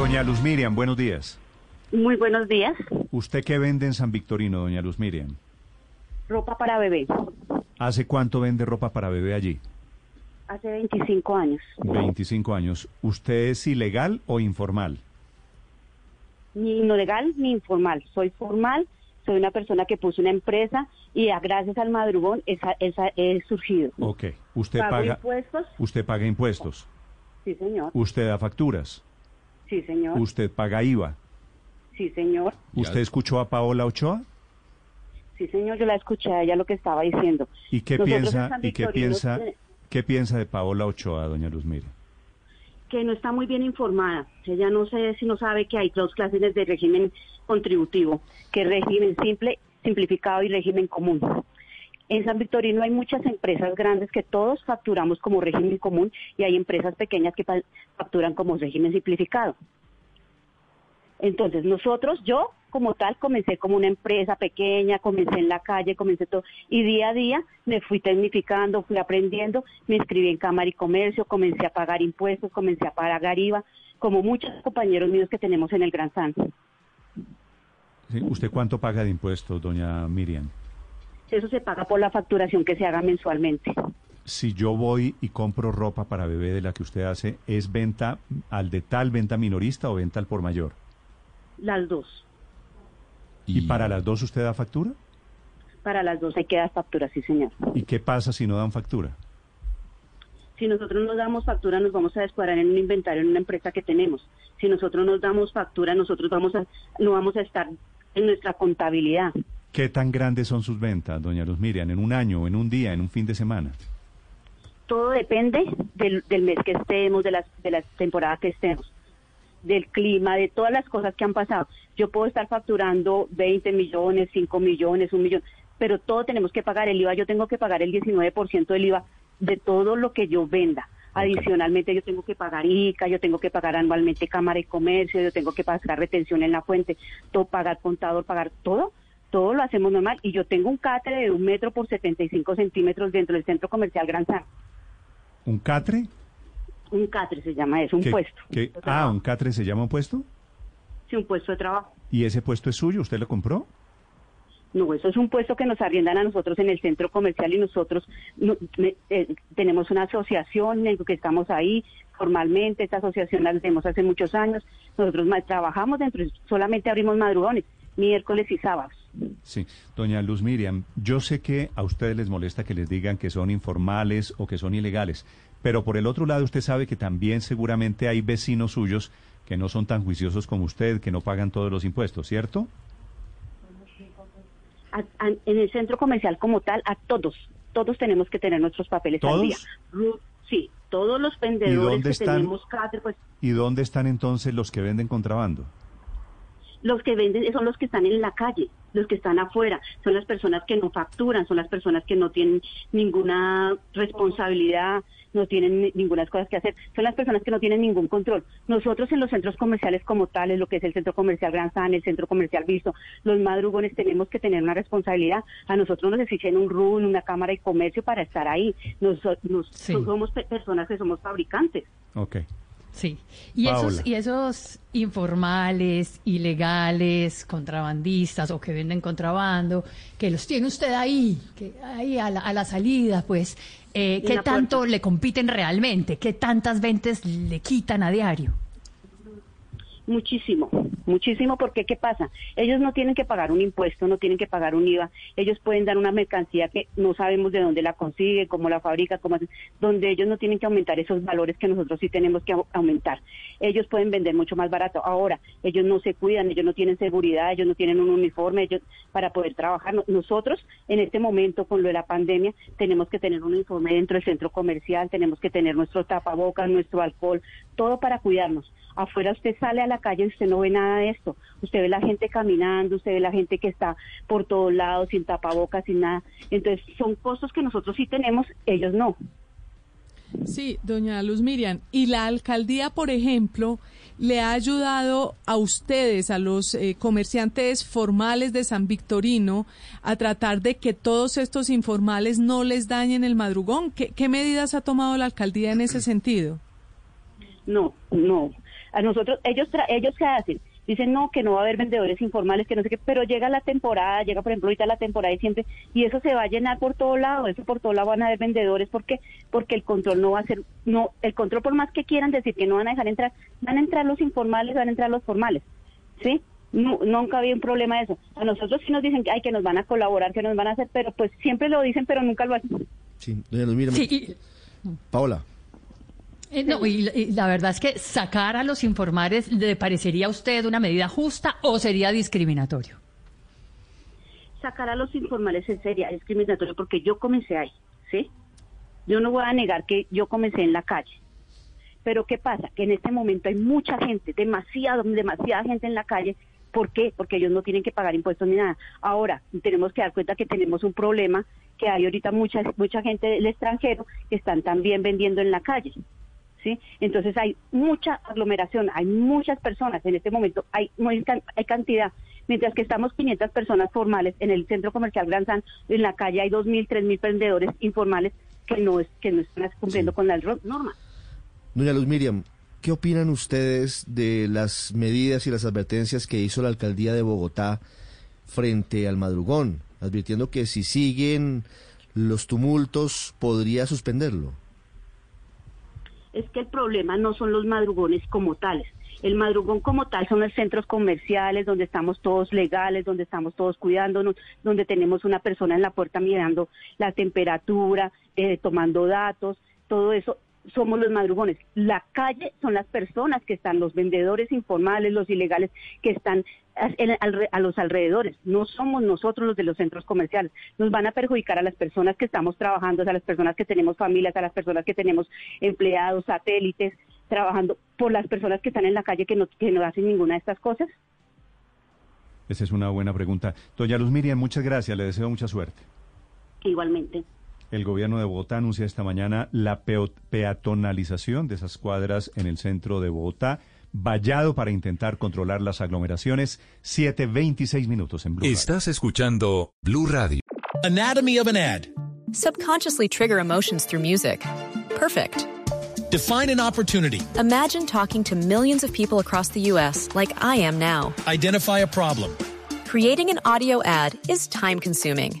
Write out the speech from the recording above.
Doña Luz Miriam, buenos días. Muy buenos días. ¿Usted qué vende en San Victorino, doña Luz Miriam? Ropa para bebé. ¿Hace cuánto vende ropa para bebé allí? Hace 25 años. 25 años. ¿Usted es ilegal o informal? Ni no legal ni informal. Soy formal, soy una persona que puso una empresa y a- gracias al madrugón esa, esa he surgido. Ok. ¿Usted ¿Pago paga impuestos? usted paga impuestos? Sí, señor. ¿Usted da facturas? Sí, señor. ¿Usted paga IVA? Sí, señor. ¿Usted escuchó a Paola Ochoa? Sí, señor. Yo la escuché a ella lo que estaba diciendo. ¿Y qué Nosotros piensa y qué piensa qué piensa de Paola Ochoa, doña Luz Miriam? que no está muy bien informada. Ella no sé si no sabe que hay dos clases de régimen contributivo, que es régimen simple, simplificado y régimen común. En San Victorino hay muchas empresas grandes que todos facturamos como régimen común y hay empresas pequeñas que facturan como régimen simplificado. Entonces nosotros, yo como tal, comencé como una empresa pequeña, comencé en la calle, comencé todo, y día a día me fui tecnificando, fui aprendiendo, me inscribí en Cámara y Comercio, comencé a pagar impuestos, comencé a pagar IVA, como muchos compañeros míos que tenemos en el Gran San. ¿Usted cuánto paga de impuestos, doña Miriam? Eso se paga por la facturación que se haga mensualmente. Si yo voy y compro ropa para bebé de la que usted hace, ¿es venta al de tal venta minorista o venta al por mayor? Las dos. ¿Y, para las dos usted da factura? Para las dos hay que dar factura, sí señor. ¿Y qué pasa si no dan factura? Si nosotros nos damos factura, nos vamos a descuadrar en un inventario en una empresa que tenemos. Si nosotros nos damos factura, nosotros vamos a, no vamos a estar en nuestra contabilidad. ¿Qué tan grandes son sus ventas, doña Luz Miriam, en un año, en un día, en un fin de semana? Todo depende del, del mes que estemos, de las, de las temporadas que estemos, del clima, de todas las cosas que han pasado. Yo puedo estar facturando 20 millones, 5 millones, un millón, pero todo tenemos que pagar el IVA. Yo tengo que pagar el 19% del IVA de todo lo que yo venda. Adicionalmente yo tengo que pagar ICA, yo tengo que pagar anualmente Cámara y Comercio, yo tengo que pagar retención en la fuente, todo, pagar contador, pagar todo, todo lo hacemos normal. Y yo tengo un catre de un metro por 75 centímetros dentro del centro comercial Gran San. ¿Un catre? Un catre se llama eso, un ¿Qué- puesto. qué- de ah. ¿un catre se llama un puesto? Sí, un puesto de trabajo. ¿Y ese puesto es suyo? ¿Usted lo compró? No, eso es un puesto que nos arriendan a nosotros en el centro comercial y nosotros no- eh, tenemos una asociación en la que estamos ahí formalmente. Esta asociación la tenemos hace muchos años. Nosotros trabajamos dentro, solamente abrimos madrugones, miércoles y sábados. Sí, doña Luz Miriam, yo sé que a ustedes les molesta que les digan que son informales o que son ilegales, pero por el otro lado usted sabe que también seguramente hay vecinos suyos que no son tan juiciosos como usted, que no pagan todos los impuestos, ¿cierto? A- a- en el centro comercial como tal, a todos, todos tenemos que tener nuestros papeles al día. Sí, todos los vendedores dónde que están? tenemos pues ¿Y dónde están entonces los que venden contrabando? Los que venden son los que están en la calle, los que están afuera, son las personas que no facturan, son las personas que no tienen ninguna responsabilidad, no tienen ni- ninguna cosas que hacer, son las personas que no tienen ningún control. Nosotros en los centros comerciales como tales, lo que es el centro comercial Gran San, el centro comercial Visto, los madrugones tenemos que tener una responsabilidad. A nosotros nos exigen un RUN, una cámara de comercio para estar ahí. Nos, nos- Sí. somos pe- personas que somos fabricantes. Ok. Sí. Y Paola. esos, y esos informales, ilegales, contrabandistas o que venden contrabando, que los tiene usted ahí, que ahí a la, a la salida, pues, eh, ¿qué tanto puerta. le compiten realmente? ¿Qué tantas ventas le quitan a diario? Muchísimo, muchísimo, porque ¿qué pasa? Ellos no tienen que pagar un impuesto, no tienen que pagar un IVA, ellos pueden dar una mercancía que no sabemos de dónde la consigue, cómo la fabrica, cómo hace- donde ellos no tienen que aumentar esos valores que nosotros sí tenemos que au- aumentar. Ellos pueden vender mucho más barato. Ahora, ellos no se cuidan, ellos no tienen seguridad, ellos no tienen un uniforme ellos para poder trabajar. No- Nosotros, en este momento, con lo de la pandemia, tenemos que tener un uniforme dentro del centro comercial, tenemos que tener nuestro tapabocas, nuestro alcohol, todo para cuidarnos. Afuera usted sale a la calle y usted no ve nada de esto. Usted ve la gente caminando, usted ve la gente que está por todos lados, sin tapabocas, sin nada. Entonces, son costos que nosotros sí tenemos, ellos no. Sí, doña Luz Miriam. ¿Y la alcaldía, por ejemplo, le ha ayudado a ustedes, a los eh, comerciantes formales de San Victorino, a tratar de que todos estos informales no les dañen el madrugón? ¿Qué, qué medidas ha tomado la alcaldía en ese sentido? No, no. A nosotros, ellos, ellos qué hacen? dicen no, que no va a haber vendedores informales, que no sé qué, pero llega la temporada, llega por ejemplo ahorita la temporada y siempre, y eso se va a llenar por todo lado, eso por todo lado van a haber vendedores, porque porque el control no va a ser, no, el control por más que quieran decir que no van a dejar entrar, van a entrar los informales, van a entrar los formales, ¿sí? nunca había un problema de eso. A nosotros sí nos dicen que, hay que nos van a colaborar, que nos van a hacer, pero pues siempre lo dicen, pero nunca lo hacen. Sí, doña Sí. Paola. Eh, no, y, la verdad es que sacar a los informales, ¿le parecería a usted una medida justa o sería discriminatorio? Sacar a los informales sería discriminatorio porque yo comencé ahí, ¿sí? Yo no voy a negar que yo comencé en la calle. Pero ¿qué pasa? Que en este momento hay mucha gente, demasiado, demasiada gente en la calle. ¿Por qué? Porque ellos no tienen que pagar impuestos ni nada. Ahora, tenemos que dar cuenta que tenemos un problema, que hay ahorita mucha, mucha gente del extranjero que están también vendiendo en la calle. ¿Sí? Entonces hay mucha aglomeración, hay muchas personas, en este momento hay, hay cantidad, mientras que estamos 500 personas formales en el centro comercial Gran San, en la calle hay 2.000, 3.000 vendedores informales que no, es, que no están cumpliendo con la norma. Doña Luz Miriam, ¿qué opinan ustedes de las medidas y las advertencias que hizo la alcaldía de Bogotá frente al madrugón, advirtiendo que si siguen los tumultos podría suspenderlo? Es que el problema no son los madrugones como tales. El madrugón como tal son los centros comerciales donde estamos todos legales, donde estamos todos cuidándonos, donde tenemos una persona en la puerta mirando la temperatura, eh, tomando datos, todo eso somos los madrugones. La calle son las personas que están, los vendedores informales, los ilegales que están a los alrededores. No somos nosotros los de los centros comerciales. Nos van a perjudicar a las personas que estamos trabajando, a las personas que tenemos familias, a las personas que tenemos empleados, satélites, trabajando por las personas que están en la calle que no, que no hacen ninguna de estas cosas. Esa es una buena pregunta. Doña Luz Miriam, muchas gracias. Le deseo mucha suerte. Igualmente. El gobierno de Bogotá anuncia esta mañana la peatonalización de esas cuadras en el centro de Bogotá, vallado para intentar controlar las aglomeraciones. 7.26 minutos en Blue Estás escuchando Blue Radio. Anatomy of an ad. Subconsciously trigger emotions through music. Perfect. Define an opportunity. Imagine talking to millions of people across the U.S. like I am now. Identify a problem. Creating an audio ad is time consuming